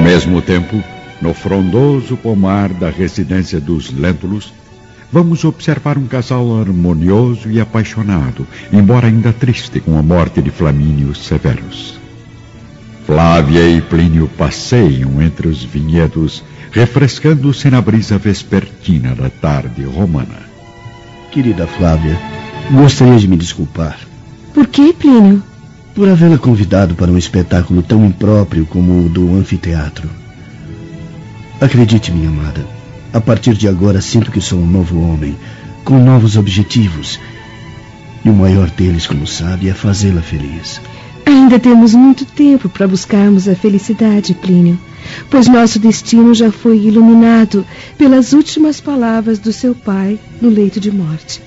mesmo tempo, no frondoso pomar da residência dos Lentulus, vamos observar um casal harmonioso e apaixonado, embora ainda triste com a morte de Flamínio Severus. Flávia e Plínio passeiam entre os vinhedos, refrescando-se na brisa vespertina da tarde romana. Querida Flávia, gostaria de me desculpar. Por que, Plínio? Por havê-la convidado para um espetáculo tão impróprio como o do anfiteatro. Acredite, minha amada, a partir de agora sinto que sou um novo homem, com novos objetivos. E o maior deles, como sabe, é fazê-la feliz. Ainda temos muito tempo para buscarmos a felicidade, Plínio, pois nosso destino já foi iluminado pelas últimas palavras do seu pai no leito de morte.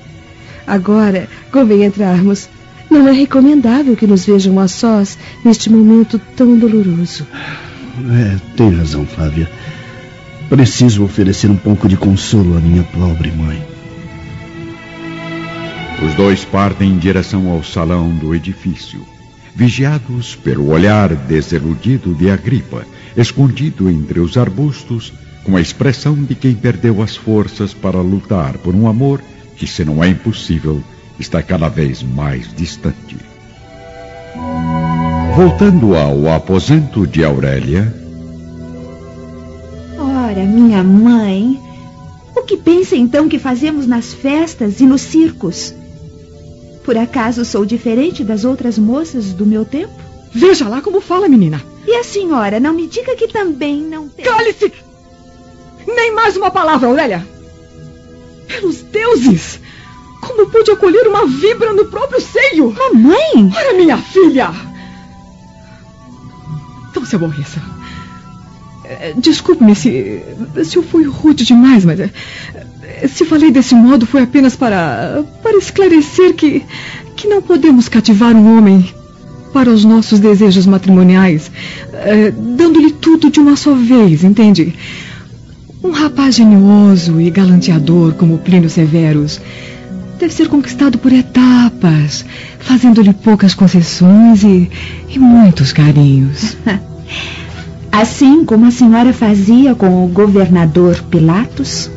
Agora convém entrarmos. Não é recomendável que nos vejam a sós neste momento tão doloroso. É, tem razão, Flávia. Preciso oferecer um pouco de consolo à minha pobre mãe. Os dois partem em direção ao salão do edifício, vigiados pelo olhar desiludido de Agripa, escondido entre os arbustos, com a expressão de quem perdeu as forças para lutar por um amor que, se não é impossível, está cada vez mais distante. Voltando ao aposento de Aurélia. Ora, minha mãe, o que pensa então que fazemos nas festas e nos circos? Por acaso sou diferente das outras moças do meu tempo? Veja lá como fala, menina. E a senhora, não me diga que também não tem. Cale-se! Nem mais uma palavra, Aurélia! Pelos deuses! Como pude acolher uma vibra no próprio seio? Mamãe! Ora, minha filha! Não se aborreça. É, Desculpe-me se, se eu fui rude demais, mas é, se falei desse modo foi apenas para, para esclarecer que, que não podemos cativar um homem para os nossos desejos matrimoniais, é, dando-lhe tudo de uma só vez, entende? Um rapaz genioso e galanteador como Plínio Severus deve ser conquistado por etapas, fazendo-lhe poucas concessões e, e muitos carinhos. Assim como a senhora fazia com o governador Pilatos?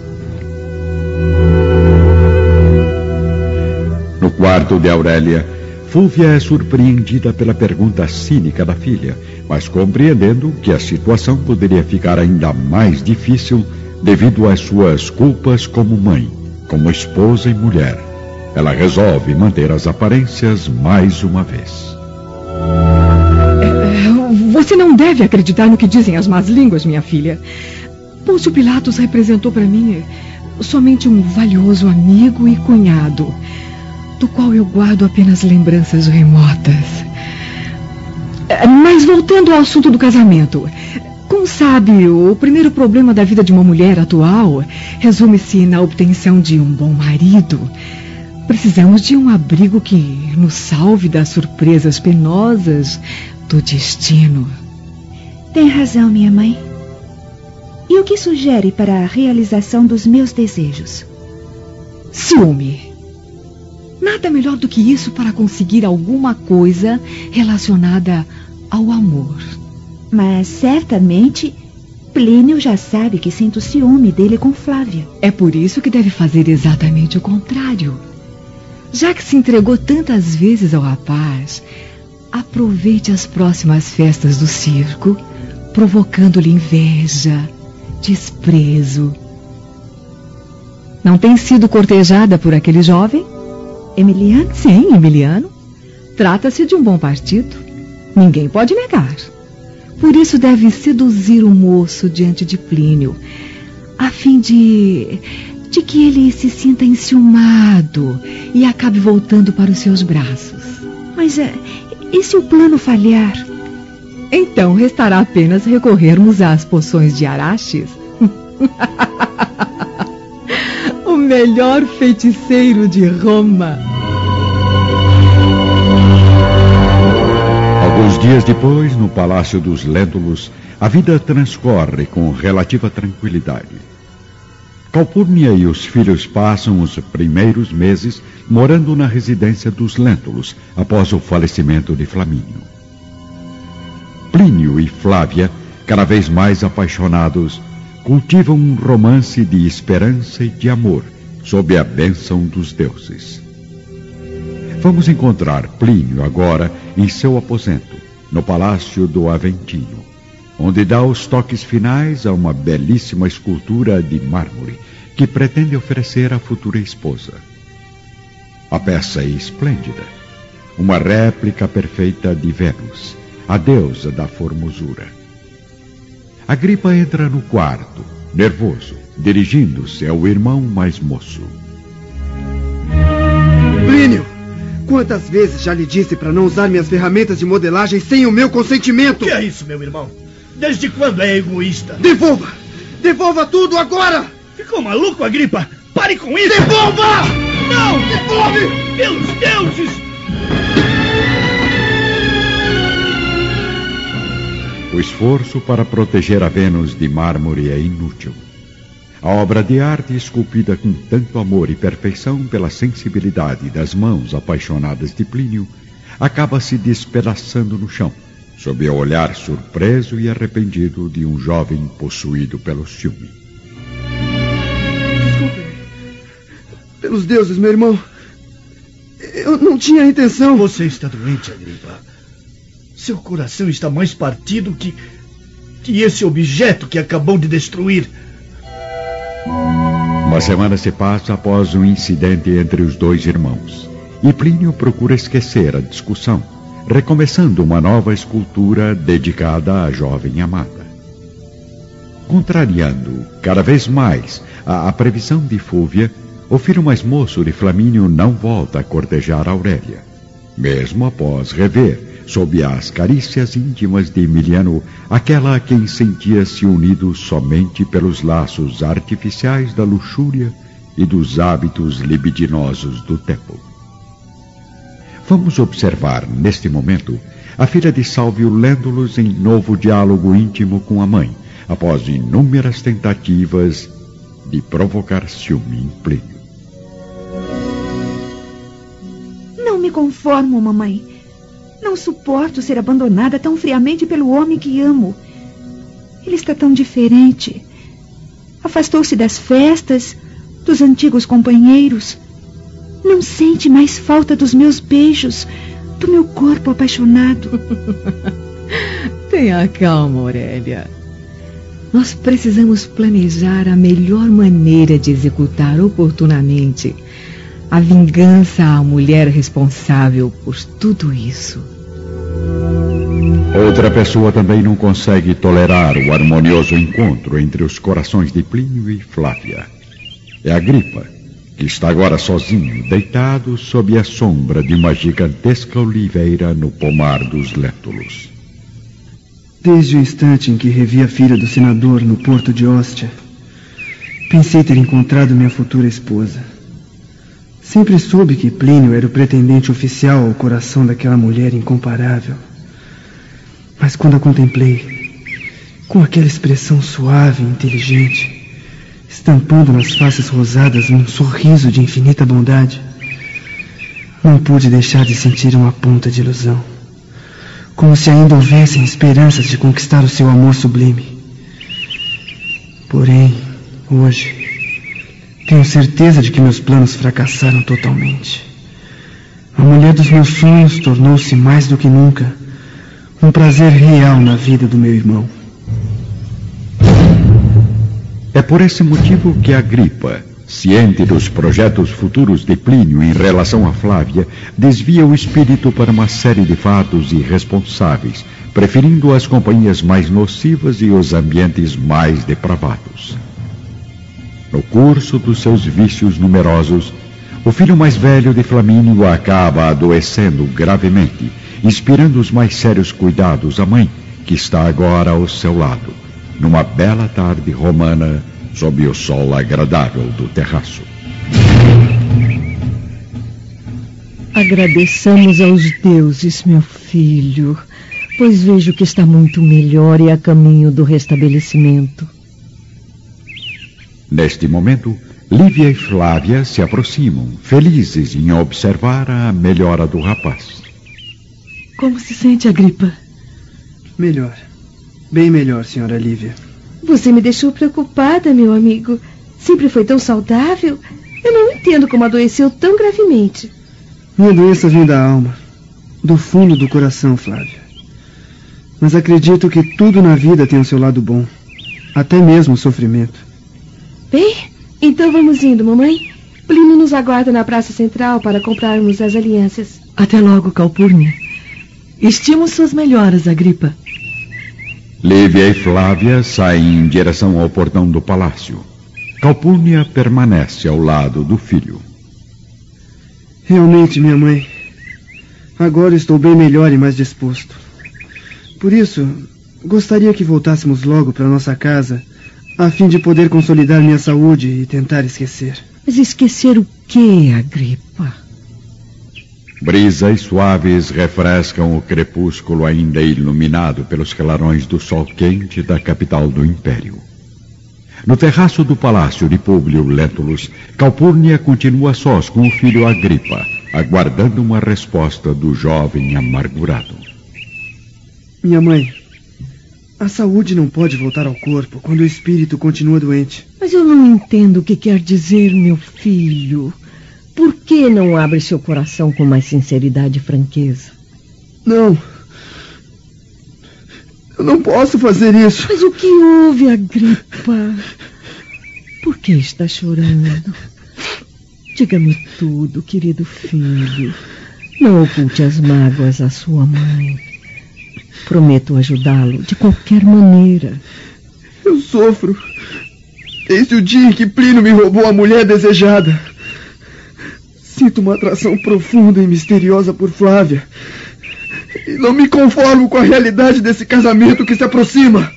No quarto de Aurélia, Fúvia é surpreendida pela pergunta cínica da filha, mas compreendendo que a situação poderia ficar ainda mais difícil devido às suas culpas como mãe, como esposa e mulher. Ela resolve manter as aparências mais uma vez. Você não deve acreditar no que dizem as más línguas, minha filha. Pôncio Pilatos representou para mim somente um valioso amigo e cunhado, do qual eu guardo apenas lembranças remotas. Mas voltando ao assunto do casamento. Como sabe, o primeiro problema da vida de uma mulher atual resume-se na obtenção de um bom marido. Precisamos de um abrigo que nos salve das surpresas penosas do destino. Tem razão, minha mãe. E o que sugere para a realização dos meus desejos? Ciúme. Nada melhor do que isso para conseguir alguma coisa relacionada ao amor. Mas certamente Plínio já sabe que sinto ciúme dele com Flávia. É por isso que deve fazer exatamente o contrário. Já que se entregou tantas vezes ao rapaz, aproveite as próximas festas do circo, provocando-lhe inveja, desprezo. Não tem sido cortejada por aquele jovem? Emiliano? Sim, Emiliano. Trata-se de um bom partido. Ninguém pode negar. Por isso deve seduzir o moço diante de Plínio, a fim de. De que ele se sinta enciumado e acabe voltando para os seus braços. Mas é, e se o plano falhar? Então restará apenas recorrermos às poções de Araches. o melhor feiticeiro de Roma. Alguns dias depois, no Palácio dos Lentulus, a vida transcorre com relativa tranquilidade. Calpurnia e os filhos passam os primeiros meses morando na residência dos Lentulus após o falecimento de Flamínio. Plínio e Flávia cada vez mais apaixonados, cultivam um romance de esperança e de amor sob a bênção dos deuses. Vamos encontrar Plínio agora em seu aposento, no Palácio do Aventino, onde dá os toques finais a uma belíssima escultura de mármore que pretende oferecer à futura esposa. A peça é esplêndida, uma réplica perfeita de Vênus, a deusa da formosura. Agripa entra no quarto, nervoso, dirigindo-se ao irmão mais moço. Plínio, quantas vezes já lhe disse para não usar minhas ferramentas de modelagem sem o meu consentimento? Que é isso, meu irmão? Desde quando é egoísta? Devolva! Devolva tudo agora! Ficou maluco, Agripa? Pare com isso! Devolva! Não! Devolve! Pelos deuses! O esforço para proteger a Vênus de mármore é inútil. A obra de arte esculpida com tanto amor e perfeição pela sensibilidade das mãos apaixonadas de Plínio acaba se despedaçando no chão, sob o olhar surpreso e arrependido de um jovem possuído pelo ciúme. Desculpe. Pelos deuses, meu irmão. Eu não tinha intenção. Você está doente, Agripa. Seu coração está mais partido que. que esse objeto que acabou de destruir. Uma semana se passa após o um incidente entre os dois irmãos. E Plínio procura esquecer a discussão, recomeçando uma nova escultura dedicada à jovem amada. Contrariando cada vez mais a, a previsão de Fúvia, o filho mais moço de Flamínio não volta a cortejar Aurélia, mesmo após rever sob as carícias íntimas de Emiliano, aquela a quem sentia-se unido somente pelos laços artificiais da luxúria e dos hábitos libidinosos do tempo. Vamos observar, neste momento, a filha de Salvio lendo-los em novo diálogo íntimo com a mãe, após inúmeras tentativas de provocar ciúme em Plínio. Não me conformo, mamãe. Não suporto ser abandonada tão friamente pelo homem que amo. Ele está tão diferente. Afastou-se das festas, dos antigos companheiros. Não sente mais falta dos meus beijos, do meu corpo apaixonado. Tenha calma, Aurélia. Nós precisamos planejar a melhor maneira de executar oportunamente a vingança à mulher responsável por tudo isso. Outra pessoa também não consegue tolerar o harmonioso encontro entre os corações de Plínio e Flávia. É a gripa, que está agora sozinho, deitado sob a sombra de uma gigantesca oliveira no pomar dos Létulos. Desde o instante em que revi a filha do senador no porto de Ostia, pensei ter encontrado minha futura esposa. Sempre soube que Plínio era o pretendente oficial ao coração daquela mulher incomparável. Mas quando a contemplei, com aquela expressão suave e inteligente, estampando nas faces rosadas um sorriso de infinita bondade, não pude deixar de sentir uma ponta de ilusão, como se ainda houvessem esperanças de conquistar o seu amor sublime. Porém, hoje, tenho certeza de que meus planos fracassaram totalmente. A mulher dos meus sonhos tornou-se mais do que nunca um prazer real na vida do meu irmão. É por esse motivo que Agripa, ciente dos projetos futuros de Plínio em relação a Flávia, desvia o espírito para uma série de fatos irresponsáveis, preferindo as companhias mais nocivas e os ambientes mais depravados. No curso dos seus vícios numerosos, o filho mais velho de Flamínio acaba adoecendo gravemente inspirando os mais sérios cuidados à mãe, que está agora ao seu lado, numa bela tarde romana, sob o sol agradável do terraço. Agradeçamos aos deuses, meu filho, pois vejo que está muito melhor e a caminho do restabelecimento. Neste momento, Lívia e Flávia se aproximam, felizes em observar a melhora do rapaz. Como se sente a gripa? Melhor. Bem melhor, senhora Lívia. Você me deixou preocupada, meu amigo. Sempre foi tão saudável. Eu não entendo como adoeceu tão gravemente. Minha doença vem da alma, do fundo do coração, Flávia. Mas acredito que tudo na vida tem o seu lado bom, até mesmo o sofrimento. Bem, então vamos indo, mamãe. Plínio nos aguarda na praça central para comprarmos as alianças. Até logo, Calpurnia. Estimo suas melhoras, Agripa. Lívia e Flávia saem em direção ao portão do palácio. Calpurnia permanece ao lado do filho. Realmente, minha mãe. Agora estou bem melhor e mais disposto. Por isso, gostaria que voltássemos logo para nossa casa, a fim de poder consolidar minha saúde e tentar esquecer. Mas esquecer o que, Agripa? Brisas suaves refrescam o crepúsculo ainda iluminado pelos clarões do sol quente da capital do império. No terraço do palácio de Públio Lentulus, Calpurnia continua sós com o filho Agripa, aguardando uma resposta do jovem amargurado. Minha mãe, a saúde não pode voltar ao corpo quando o espírito continua doente. Mas eu não entendo o que quer dizer, meu filho. Por que não abre seu coração com mais sinceridade e franqueza? Não. Eu não posso fazer isso. Mas o que houve, Agripa? Por que está chorando? Diga-me tudo, querido filho. Não oculte as mágoas à sua mãe. Prometo ajudá-lo de qualquer maneira. Eu sofro. Desde o dia em que Plínio me roubou a mulher desejada. Sinto uma atração profunda e misteriosa por Flávia. E não me conformo com a realidade desse casamento que se aproxima.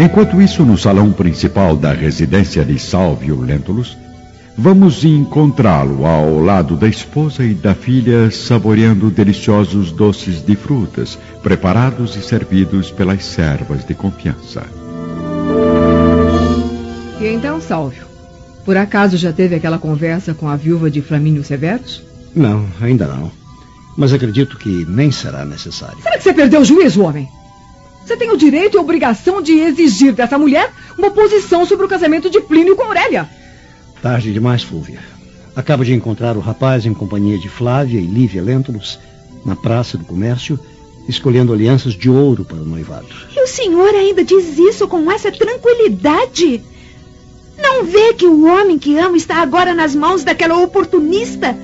Enquanto isso, no salão principal da residência de Salvio Lentulus, vamos encontrá-lo ao lado da esposa e da filha, saboreando deliciosos doces de frutas, preparados e servidos pelas servas de confiança. E então, Salvio? Por acaso já teve aquela conversa com a viúva de Flamínio Severus? Não, ainda não. Mas acredito que nem será necessário. Será que você perdeu o juízo, homem? Você tem o direito e a obrigação de exigir dessa mulher uma posição sobre o casamento de Plínio com Aurélia. Tarde demais, Fúvia. Acabo de encontrar o rapaz em companhia de Flávia e Lívia Lentulus na Praça do Comércio, escolhendo alianças de ouro para o noivado. E o senhor ainda diz isso com essa tranquilidade? Não vê que o homem que amo está agora nas mãos daquela oportunista?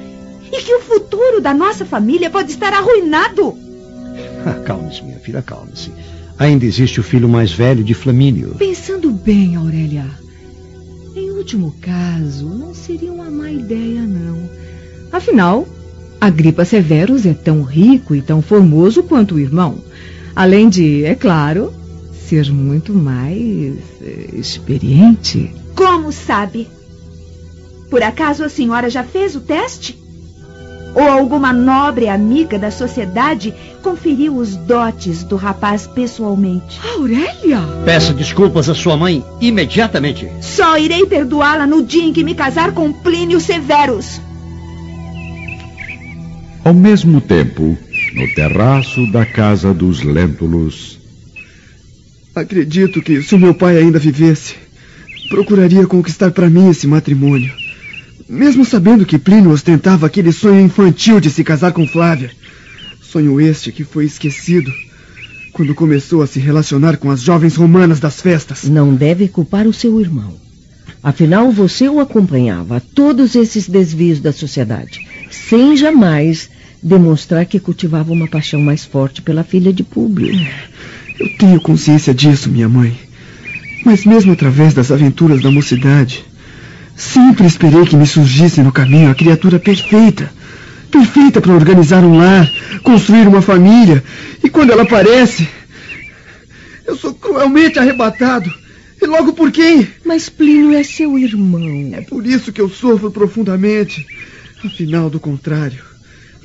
E que o futuro da nossa família pode estar arruinado? Acalme-se, minha filha, acalme-se. Ainda existe o filho mais velho de Flamínio. Pensando bem, Aurélia. Em último caso, não seria uma má ideia, não. Afinal, Agripa Severus é tão rico e tão formoso quanto o irmão. Além de, é claro, ser muito mais eh, experiente. Como sabe? Por acaso a senhora já fez o teste? Ou alguma nobre amiga da sociedade conferiu os dotes do rapaz pessoalmente? Aurélia? Peça desculpas à sua mãe imediatamente. Só irei perdoá-la no dia em que me casar com Plínio Severus. Ao mesmo tempo, no terraço da casa dos Lentulus, Acredito que, se o meu pai ainda vivesse, procuraria conquistar para mim esse matrimônio. Mesmo sabendo que Plínio ostentava aquele sonho infantil de se casar com Flávia. Sonho este que foi esquecido quando começou a se relacionar com as jovens romanas das festas. Não deve culpar o seu irmão. Afinal, você o acompanhava a todos esses desvios da sociedade, sem jamais demonstrar que cultivava uma paixão mais forte pela filha de Públio. Eu tenho consciência disso, minha mãe. Mas mesmo através das aventuras da mocidade, sempre esperei que me surgisse no caminho a criatura perfeita. Perfeita para organizar um lar, construir uma família. E quando ela aparece, eu sou cruelmente arrebatado. E logo por quem? Mas Plínio é seu irmão. É por isso que eu sofro profundamente. Afinal, do contrário,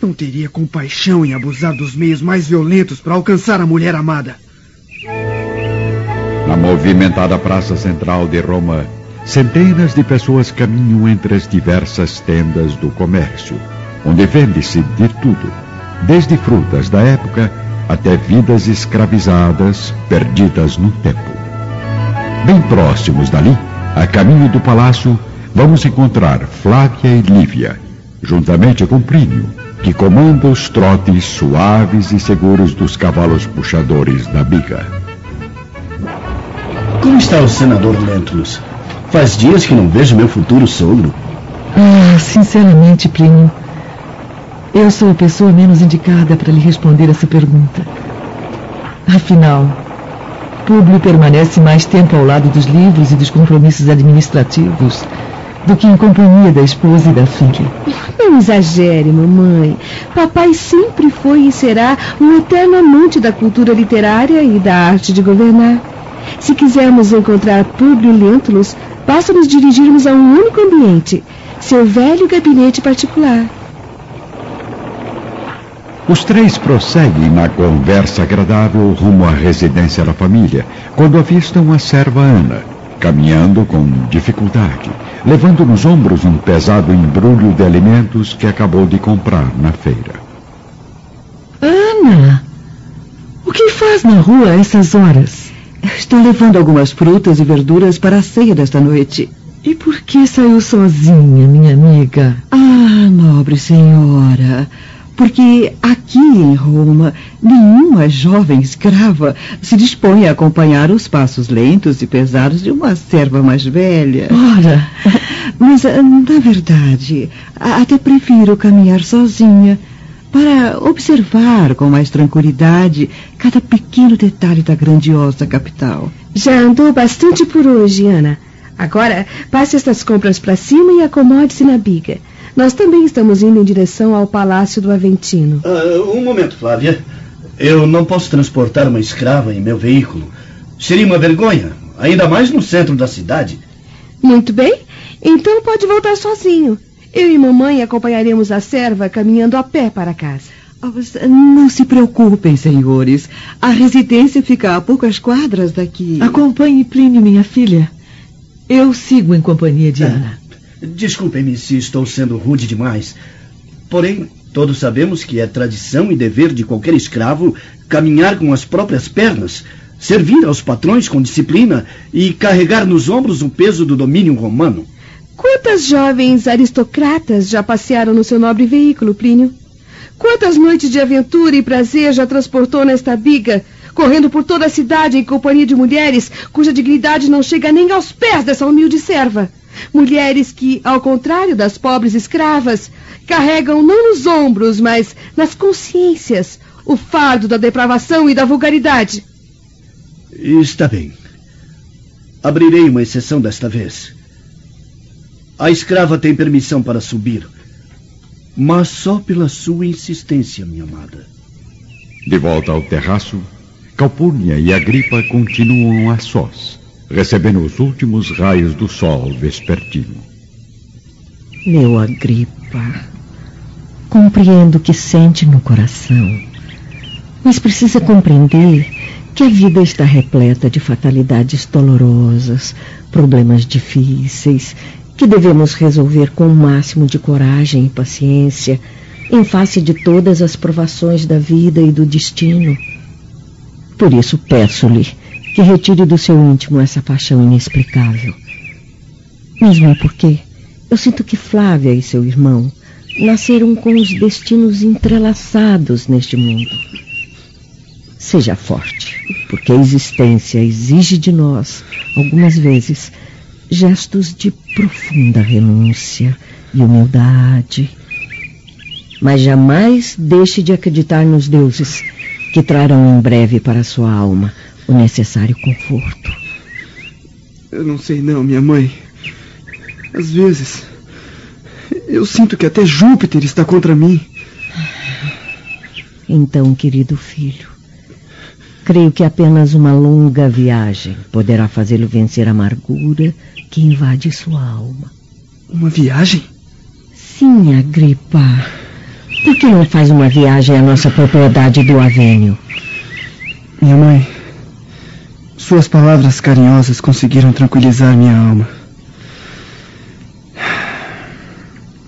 não teria compaixão em abusar dos meios mais violentos para alcançar a mulher amada. Na movimentada praça central de Roma, centenas de pessoas caminham entre as diversas tendas do comércio, onde vende-se de tudo, desde frutas da época até vidas escravizadas perdidas no tempo. Bem próximos dali, a caminho do palácio, vamos encontrar Flávia e Lívia, juntamente com Plínio, que comanda os trotes suaves e seguros dos cavalos puxadores da biga. Como está o senador Lentulus? Faz dias que não vejo meu futuro sogro. Ah, sinceramente, Plínio, eu sou a pessoa menos indicada para lhe responder essa pergunta. Afinal, Públio permanece mais tempo ao lado dos livros e dos compromissos administrativos do que em companhia da esposa e da filha. Não exagere, mamãe. Papai sempre foi e será um eterno amante da cultura literária e da arte de governar. Se quisermos encontrar Públio Lentulus, basta nos dirigirmos a um único ambiente, seu velho gabinete particular. Os três prosseguem na conversa agradável rumo à residência da família, quando avistam a serva Ana, caminhando com dificuldade, levando nos ombros um pesado embrulho de alimentos que acabou de comprar na feira. Ana! O que faz na rua a essas horas? Estou levando algumas frutas e verduras para a ceia desta noite. E por que saiu sozinha, minha amiga? Ah, nobre senhora porque aqui em Roma nenhuma jovem escrava se dispõe a acompanhar os passos lentos e pesados de uma serva mais velha. Ora, mas na verdade, até prefiro caminhar sozinha para observar com mais tranquilidade cada pequeno detalhe da grandiosa capital. Já andou bastante por hoje, Ana. Agora, passe estas compras para cima e acomode-se na biga. Nós também estamos indo em direção ao Palácio do Aventino. Uh, um momento, Flávia. Eu não posso transportar uma escrava em meu veículo. Seria uma vergonha, ainda mais no centro da cidade. Muito bem. Então pode voltar sozinho. Eu e mamãe acompanharemos a serva caminhando a pé para casa. Oh, não se preocupem, senhores. A residência fica a poucas quadras daqui. Acompanhe Plínio, minha filha. Eu sigo em companhia de Ana. Desculpem-me se estou sendo rude demais. Porém, todos sabemos que é tradição e dever de qualquer escravo caminhar com as próprias pernas, servir aos patrões com disciplina e carregar nos ombros o peso do domínio romano. Quantas jovens aristocratas já passearam no seu nobre veículo, Plínio? Quantas noites de aventura e prazer já transportou nesta biga, correndo por toda a cidade em companhia de mulheres cuja dignidade não chega nem aos pés dessa humilde serva? Mulheres que, ao contrário das pobres escravas, carregam não nos ombros, mas nas consciências o fardo da depravação e da vulgaridade. Está bem. Abrirei uma exceção desta vez. A escrava tem permissão para subir, mas só pela sua insistência, minha amada. De volta ao terraço, Calpurnia e Agripa continuam a sós recebendo os últimos raios do sol vespertino. Meu Agripa, compreendo o que sente no coração, mas precisa compreender que a vida está repleta de fatalidades dolorosas, problemas difíceis, que devemos resolver com o máximo de coragem e paciência em face de todas as provações da vida e do destino. Por isso peço-lhe que retire do seu íntimo essa paixão inexplicável. Mesmo porque eu sinto que Flávia e seu irmão nasceram com os destinos entrelaçados neste mundo. Seja forte, porque a existência exige de nós, algumas vezes, gestos de profunda renúncia e humildade. Mas jamais deixe de acreditar nos deuses que trarão em breve para sua alma o necessário conforto. Eu não sei não, minha mãe. Às vezes, eu sinto que até Júpiter está contra mim. Então, querido filho, creio que apenas uma longa viagem poderá fazê-lo vencer a amargura que invade sua alma. Uma viagem? Sim, Agripa. Por que não faz uma viagem à nossa propriedade do Avênio? Minha mãe, suas palavras carinhosas conseguiram tranquilizar minha alma.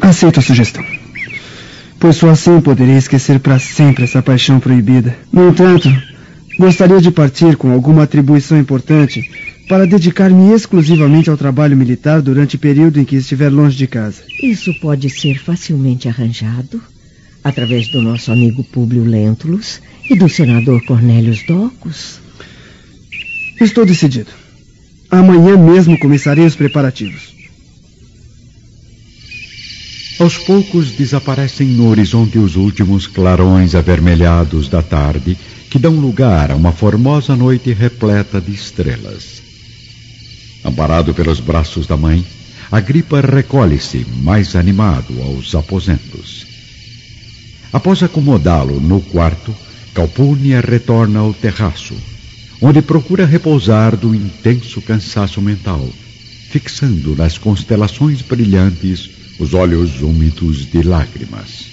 Aceito a sugestão. pois só assim poderei esquecer para sempre essa paixão proibida. No entanto, gostaria de partir com alguma atribuição importante para dedicar-me exclusivamente ao trabalho militar durante o período em que estiver longe de casa. Isso pode ser facilmente arranjado através do nosso amigo Públio Lentulus e do senador Cornélios Docus. Estou decidido. Amanhã mesmo começarei os preparativos. Aos poucos desaparecem no horizonte os últimos clarões avermelhados da tarde que dão lugar a uma formosa noite repleta de estrelas. Amparado pelos braços da mãe, Agripa recolhe-se, mais animado, aos aposentos. Após acomodá-lo no quarto, Calpurnia retorna ao terraço, onde procura repousar do intenso cansaço mental, fixando nas constelações brilhantes os olhos úmidos de lágrimas.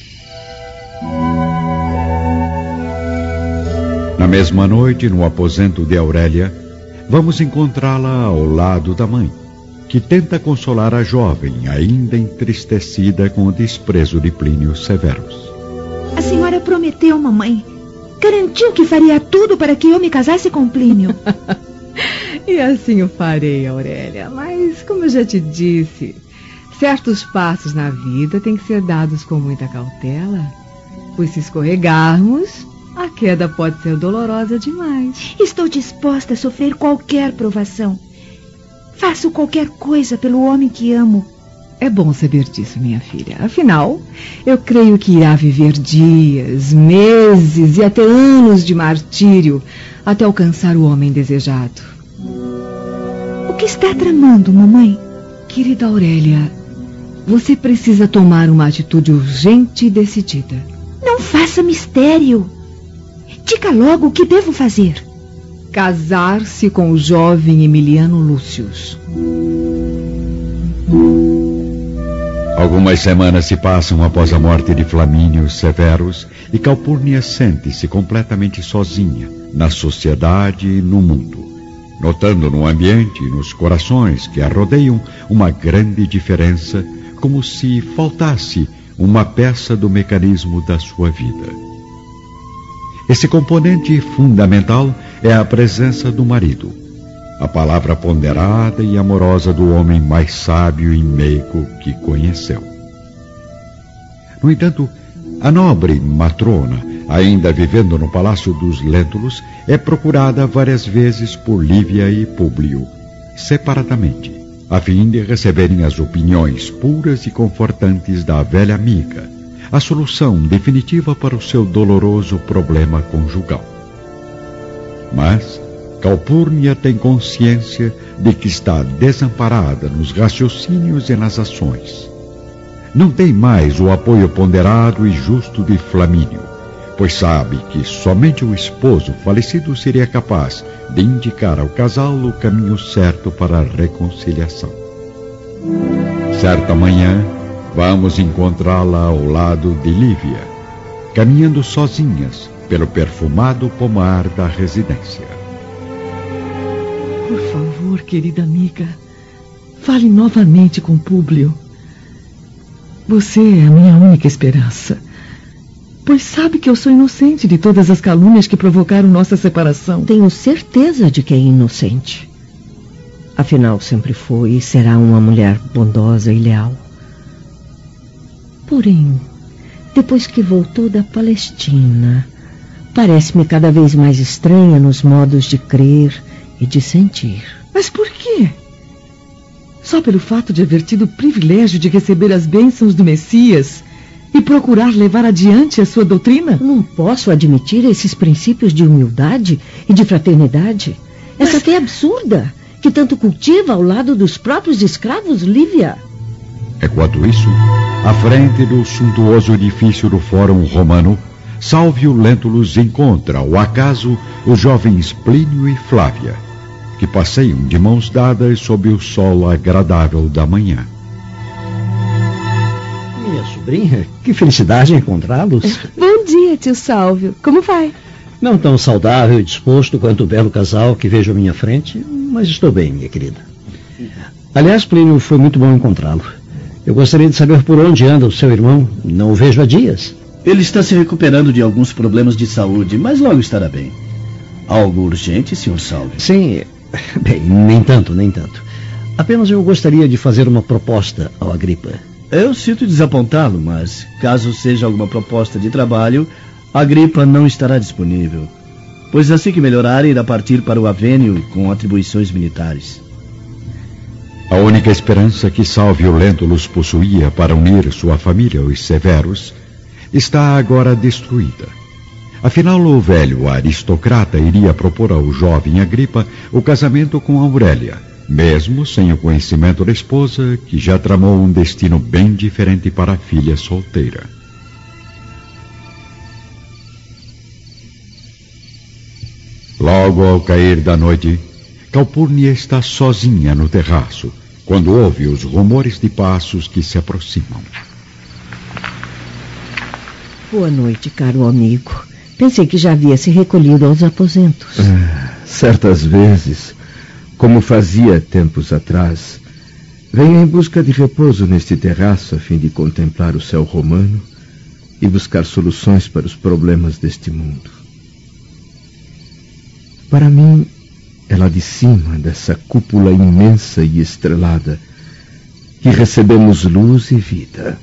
Na mesma noite, no aposento de Aurélia, vamos encontrá-la ao lado da mãe, que tenta consolar a jovem, ainda entristecida com o desprezo de Plínio Severus. A senhora prometeu, mamãe. Garantiu que faria tudo para que eu me casasse com Plínio. e assim o farei, Aurélia. Mas, como eu já te disse, certos passos na vida têm que ser dados com muita cautela. Pois se escorregarmos, a queda pode ser dolorosa demais. Estou disposta a sofrer qualquer provação. Faço qualquer coisa pelo homem que amo. É bom saber disso, minha filha. Afinal, eu creio que irá viver dias, meses e até anos de martírio até alcançar o homem desejado. O que está tramando, mamãe? Querida Aurélia, você precisa tomar uma atitude urgente e decidida. Não faça mistério. Diga logo o que devo fazer. Casar-se com o jovem Emiliano Lúcius. Algumas semanas se passam após a morte de Flamínio Severus e Calpurnia sente-se completamente sozinha na sociedade e no mundo, notando no ambiente e nos corações que a rodeiam uma grande diferença, como se faltasse uma peça do mecanismo da sua vida. Esse componente fundamental é a presença do marido, a palavra ponderada e amorosa do homem mais sábio e meigo que conheceu. No entanto, a nobre matrona, ainda vivendo no palácio dos Lentulus, é procurada várias vezes por Lívia e Públio, separadamente, a fim de receberem as opiniões puras e confortantes da velha amiga a solução definitiva para o seu doloroso problema conjugal. Mas Calpurnia tem consciência de que está desamparada nos raciocínios e nas ações. Não tem mais o apoio ponderado e justo de Flamínio, pois sabe que somente o esposo falecido seria capaz de indicar ao casal o caminho certo para a reconciliação. Certa manhã, Vamos encontrá-la ao lado de Lívia, caminhando sozinhas pelo perfumado pomar da residência. Por favor, querida amiga, fale novamente com Públio. Você é a minha única esperança. Pois sabe que eu sou inocente de todas as calúnias que provocaram nossa separação. Tenho certeza de que é inocente. Afinal, sempre foi e será uma mulher bondosa e leal. Porém, depois que voltou da Palestina, parece-me cada vez mais estranha nos modos de crer e de sentir. Mas por quê? Só pelo fato de haver tido o privilégio de receber as bênçãos do Messias e procurar levar adiante a sua doutrina? Não posso admitir esses princípios de humildade e de fraternidade. Essa Mas... fé absurda que tanto cultiva ao lado dos próprios escravos, Lívia. Enquanto isso, à frente do suntuoso edifício do Fórum Romano, Salvio Lentulus encontra, ao acaso, os jovens Plínio e Flávia, que passeiam de mãos dadas sob o sol agradável da manhã. Minha sobrinha, que felicidade encontrá-los. Bom dia, tio Salvio. Como vai? Não tão saudável e disposto quanto o belo casal que vejo à minha frente, mas estou bem, minha querida. Aliás, Plínio, foi muito bom encontrá-lo. Eu gostaria de saber por onde anda o seu irmão. Não o vejo há dias. Ele está se recuperando de alguns problemas de saúde, mas logo estará bem. Algo urgente, Sr. Salve? Sim. Bem, nem tanto, nem tanto. Apenas eu gostaria de fazer uma proposta ao Agripa. Eu sinto desapontá-lo, mas caso seja alguma proposta de trabalho, a Agripa não estará disponível. Pois assim que melhorar, irá partir para o Avênio com atribuições militares. A única esperança que Salvio Lentulus possuía para unir sua família aos Severos está agora destruída. Afinal, o velho aristocrata iria propor ao jovem Agripa o casamento com Aurélia, mesmo sem o conhecimento da esposa, que já tramou um destino bem diferente para a filha solteira. Logo ao cair da noite, Calpurnia está sozinha no terraço, quando ouve os rumores de passos que se aproximam. Boa noite, caro amigo. Pensei que já havia se recolhido aos aposentos. É, certas vezes, como fazia tempos atrás, venho em busca de repouso neste terraço a fim de contemplar o céu romano e buscar soluções para os problemas deste mundo. Para mim, é lá de cima dessa cúpula imensa e estrelada que recebemos luz e vida.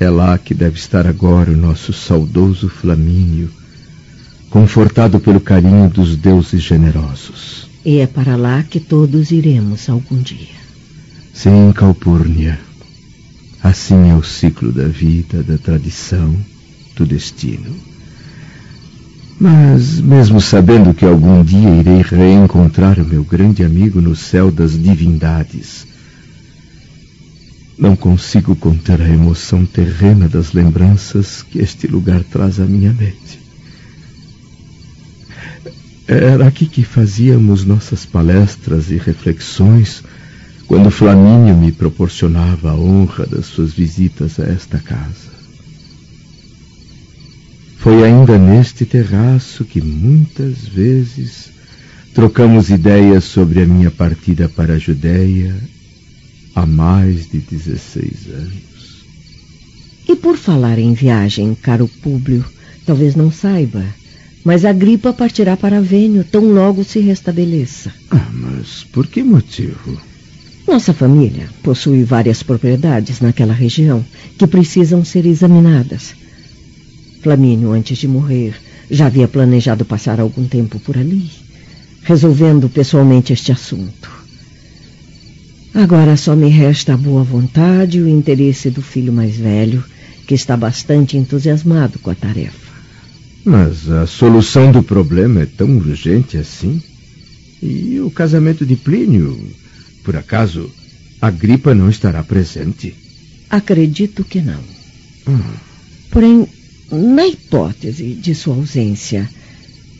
É lá que deve estar agora o nosso saudoso Flamínio, confortado pelo carinho dos deuses generosos. E é para lá que todos iremos algum dia. Sim, Calpurnia. Assim é o ciclo da vida, da tradição, do destino. Mas, mesmo sabendo que algum dia irei reencontrar o meu grande amigo no céu das divindades, não consigo conter a emoção terrena das lembranças que este lugar traz à minha mente. Era aqui que fazíamos nossas palestras e reflexões quando Flamínio me proporcionava a honra das suas visitas a esta casa. Foi ainda neste terraço que muitas vezes trocamos ideias sobre a minha partida para a Judéia há mais de 16 anos. E por falar em viagem, caro Públio, talvez não saiba, mas a gripa partirá para Vênio tão logo se restabeleça. Ah, mas por que motivo? Nossa família possui várias propriedades naquela região que precisam ser examinadas. Flamínio, antes de morrer, já havia planejado passar algum tempo por ali, resolvendo pessoalmente este assunto. Agora só me resta a boa vontade e o interesse do filho mais velho, que está bastante entusiasmado com a tarefa. Mas a solução do problema é tão urgente assim? E o casamento de Plínio? Por acaso, a gripa não estará presente? Acredito que não. Hum. Porém, na hipótese de sua ausência,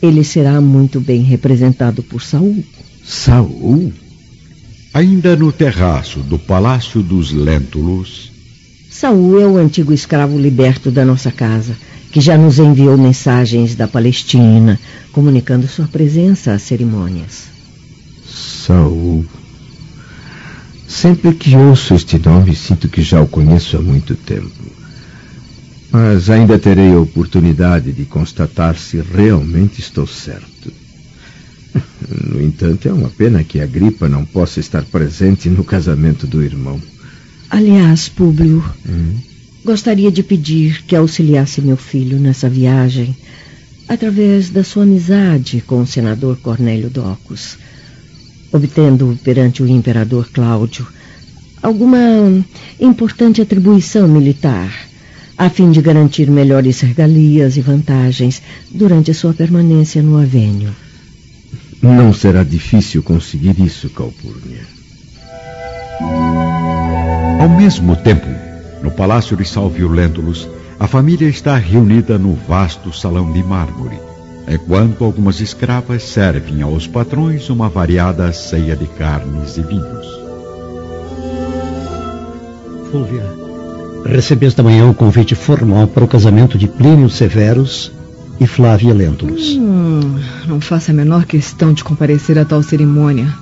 ele será muito bem representado por Saul. Saul? Ainda no terraço do Palácio dos Lentulus. Saul é o antigo escravo liberto da nossa casa, que já nos enviou mensagens da Palestina, comunicando sua presença às cerimônias. Saul. Sempre que ouço este nome, sinto que já o conheço há muito tempo. Mas ainda terei a oportunidade de constatar se realmente estou certo. No entanto, é uma pena que a gripa não possa estar presente no casamento do irmão. Aliás, Públio, Hum? gostaria de pedir que auxiliasse meu filho nessa viagem através da sua amizade com o senador Cornélio Docus, obtendo perante o imperador Cláudio alguma importante atribuição militar, a fim de garantir melhores regalias e vantagens durante sua permanência no Avênio. Não será difícil conseguir isso, Calpurnia. Ao mesmo tempo, no Palácio de Salvio Lentulus, a família está reunida no vasto salão de mármore, enquanto algumas escravas servem aos patrões uma variada ceia de carnes e vinhos. Fúlvia, recebi esta manhã um convite formal para o casamento de Plínio Severus e Flávia Lentulus. Hum, não faço a menor questão de comparecer a tal cerimônia.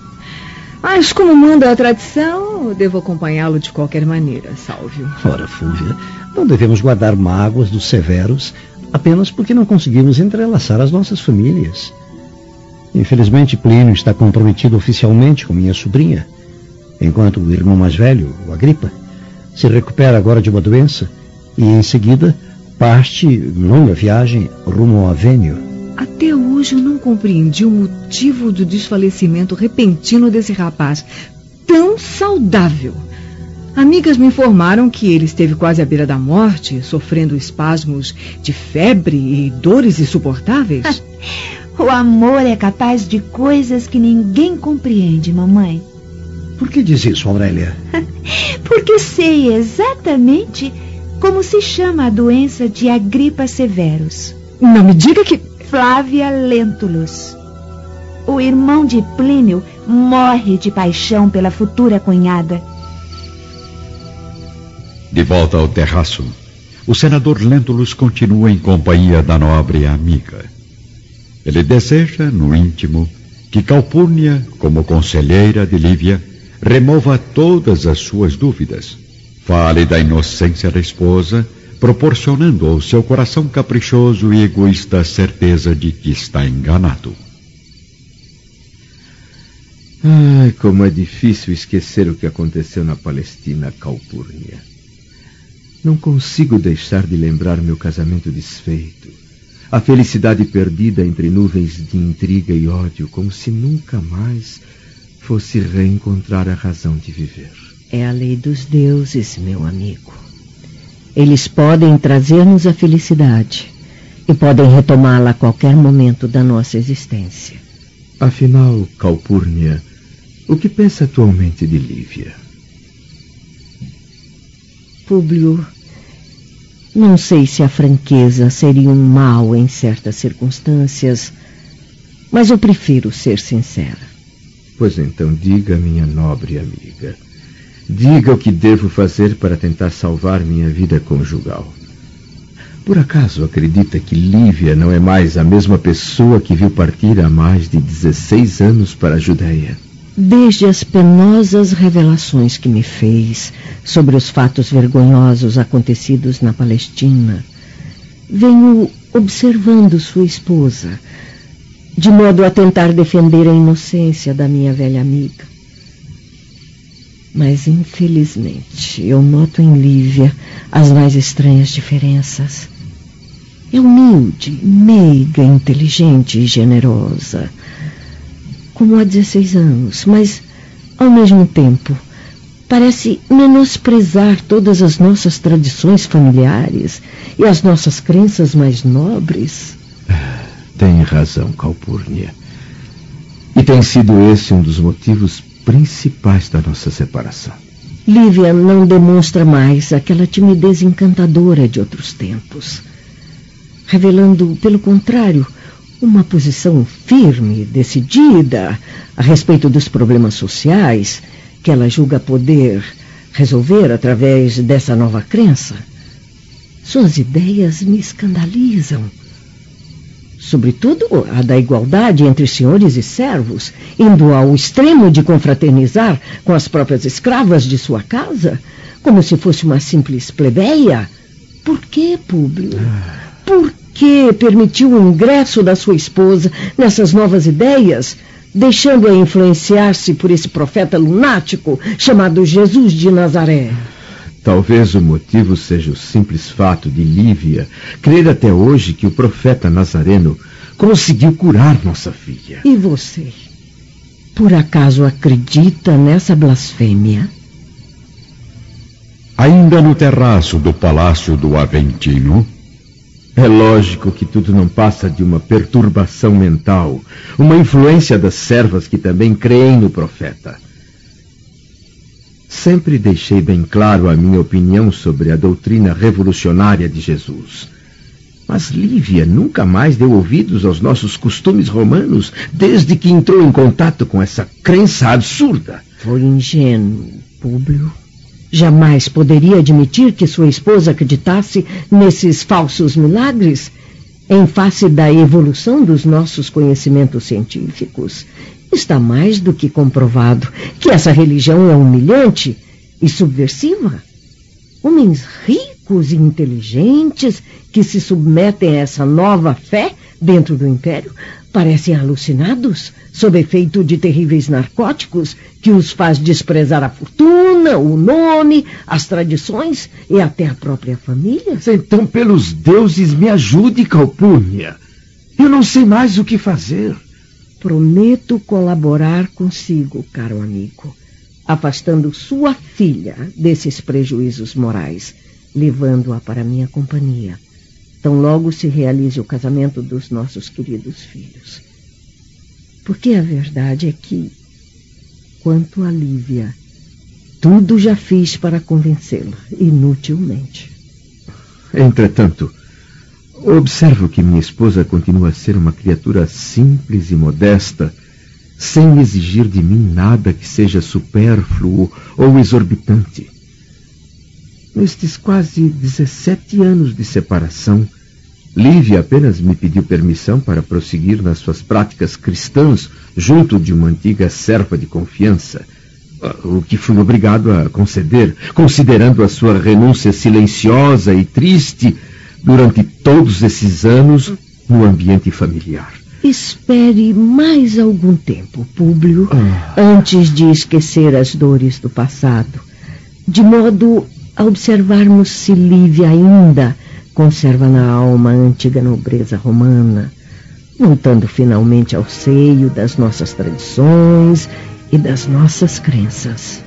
Mas como manda a tradição, devo acompanhá-lo de qualquer maneira, Salvio. Ora, Fúvia, não devemos guardar mágoas dos severos apenas porque não conseguimos entrelaçar as nossas famílias. Infelizmente, Plínio está comprometido oficialmente com minha sobrinha, enquanto o irmão mais velho, o Agripa, se recupera agora de uma doença e, em seguida, parte longa viagem rumo ao Avênio. Até hoje eu não compreendi o motivo do desfalecimento repentino desse rapaz, tão saudável. Amigas me informaram que ele esteve quase à beira da morte, sofrendo espasmos de febre e dores insuportáveis. o amor é capaz de coisas que ninguém compreende, mamãe. Por que diz isso, Aurélia? Porque sei exatamente como se chama a doença de Agripa Severus. Não me diga que. Flávia Lentulus. O irmão de Plínio morre de paixão pela futura cunhada. De volta ao terraço, o senador Lentulus continua em companhia da nobre amiga. Ele deseja, no íntimo, que Calpurnia, como conselheira de Lívia, remova todas as suas dúvidas. Fale da inocência da esposa proporcionando ao seu coração caprichoso e egoísta a certeza de que está enganado. Ai, como é difícil esquecer o que aconteceu na Palestina Calpurnia. Não consigo deixar de lembrar meu casamento desfeito, a felicidade perdida entre nuvens de intriga e ódio, como se nunca mais fosse reencontrar a razão de viver. É a lei dos deuses, meu amigo. Eles podem trazer-nos a felicidade e podem retomá-la a qualquer momento da nossa existência. Afinal, Calpurnia, o que pensa atualmente de Lívia? Públio, não sei se a franqueza seria um mal em certas circunstâncias, mas eu prefiro ser sincera. Pois então diga, minha nobre amiga. Diga o que devo fazer para tentar salvar minha vida conjugal. Por acaso acredita que Lívia não é mais a mesma pessoa que viu partir há mais de 16 anos para a Judéia? Desde as penosas revelações que me fez sobre os fatos vergonhosos acontecidos na Palestina, venho observando sua esposa, de modo a tentar defender a inocência da minha velha amiga. Mas, infelizmente, eu noto em Lívia as mais estranhas diferenças. É humilde, meiga, inteligente e generosa, como há 16 anos, mas, ao mesmo tempo, parece menosprezar todas as nossas tradições familiares e as nossas crenças mais nobres. Tem razão, Calpurnia. E tem sido esse um dos motivos principais da nossa separação. Lívia não demonstra mais aquela timidez encantadora de outros tempos, revelando, pelo contrário, uma posição firme, decidida a respeito dos problemas sociais que ela julga poder resolver através dessa nova crença. Suas ideias me escandalizam sobretudo a da igualdade entre senhores e servos, indo ao extremo de confraternizar com as próprias escravas de sua casa, como se fosse uma simples plebeia. Por que, Públio? Por que permitiu o ingresso da sua esposa nessas novas ideias, deixando-a influenciar-se por esse profeta lunático chamado Jesus de Nazaré? Talvez o motivo seja o simples fato de Lívia crer até hoje que o profeta Nazareno conseguiu curar nossa filha. E você? Por acaso acredita nessa blasfêmia? Ainda no terraço do palácio do Aventino, é lógico que tudo não passa de uma perturbação mental, uma influência das servas que também creem no profeta. Sempre deixei bem claro a minha opinião sobre a doutrina revolucionária de Jesus. Mas Lívia nunca mais deu ouvidos aos nossos costumes romanos desde que entrou em contato com essa crença absurda. Foi ingênuo, Públio. Jamais poderia admitir que sua esposa acreditasse nesses falsos milagres em face da evolução dos nossos conhecimentos científicos está mais do que comprovado que essa religião é humilhante e subversiva. Homens ricos e inteligentes que se submetem a essa nova fé dentro do império parecem alucinados sob efeito de terríveis narcóticos que os faz desprezar a fortuna, o nome, as tradições e até a própria família. Então, pelos deuses, me ajude, Calpurnia. Eu não sei mais o que fazer. Prometo colaborar consigo, caro amigo, afastando sua filha desses prejuízos morais, levando-a para minha companhia. Tão logo se realize o casamento dos nossos queridos filhos. Porque a verdade é que, quanto a Lívia, tudo já fiz para convencê-la, inutilmente. Entretanto, observo que minha esposa continua a ser uma criatura simples e modesta, sem exigir de mim nada que seja supérfluo ou exorbitante. Nestes quase 17 anos de separação, Lívia apenas me pediu permissão para prosseguir nas suas práticas cristãs junto de uma antiga serva de confiança, o que fui obrigado a conceder, considerando a sua renúncia silenciosa e triste durante todos esses anos no ambiente familiar. Espere mais algum tempo, Públio, ah. antes de esquecer as dores do passado, de modo a observarmos se Lívia ainda conserva na alma a antiga nobreza romana, voltando finalmente ao seio das nossas tradições e das nossas crenças.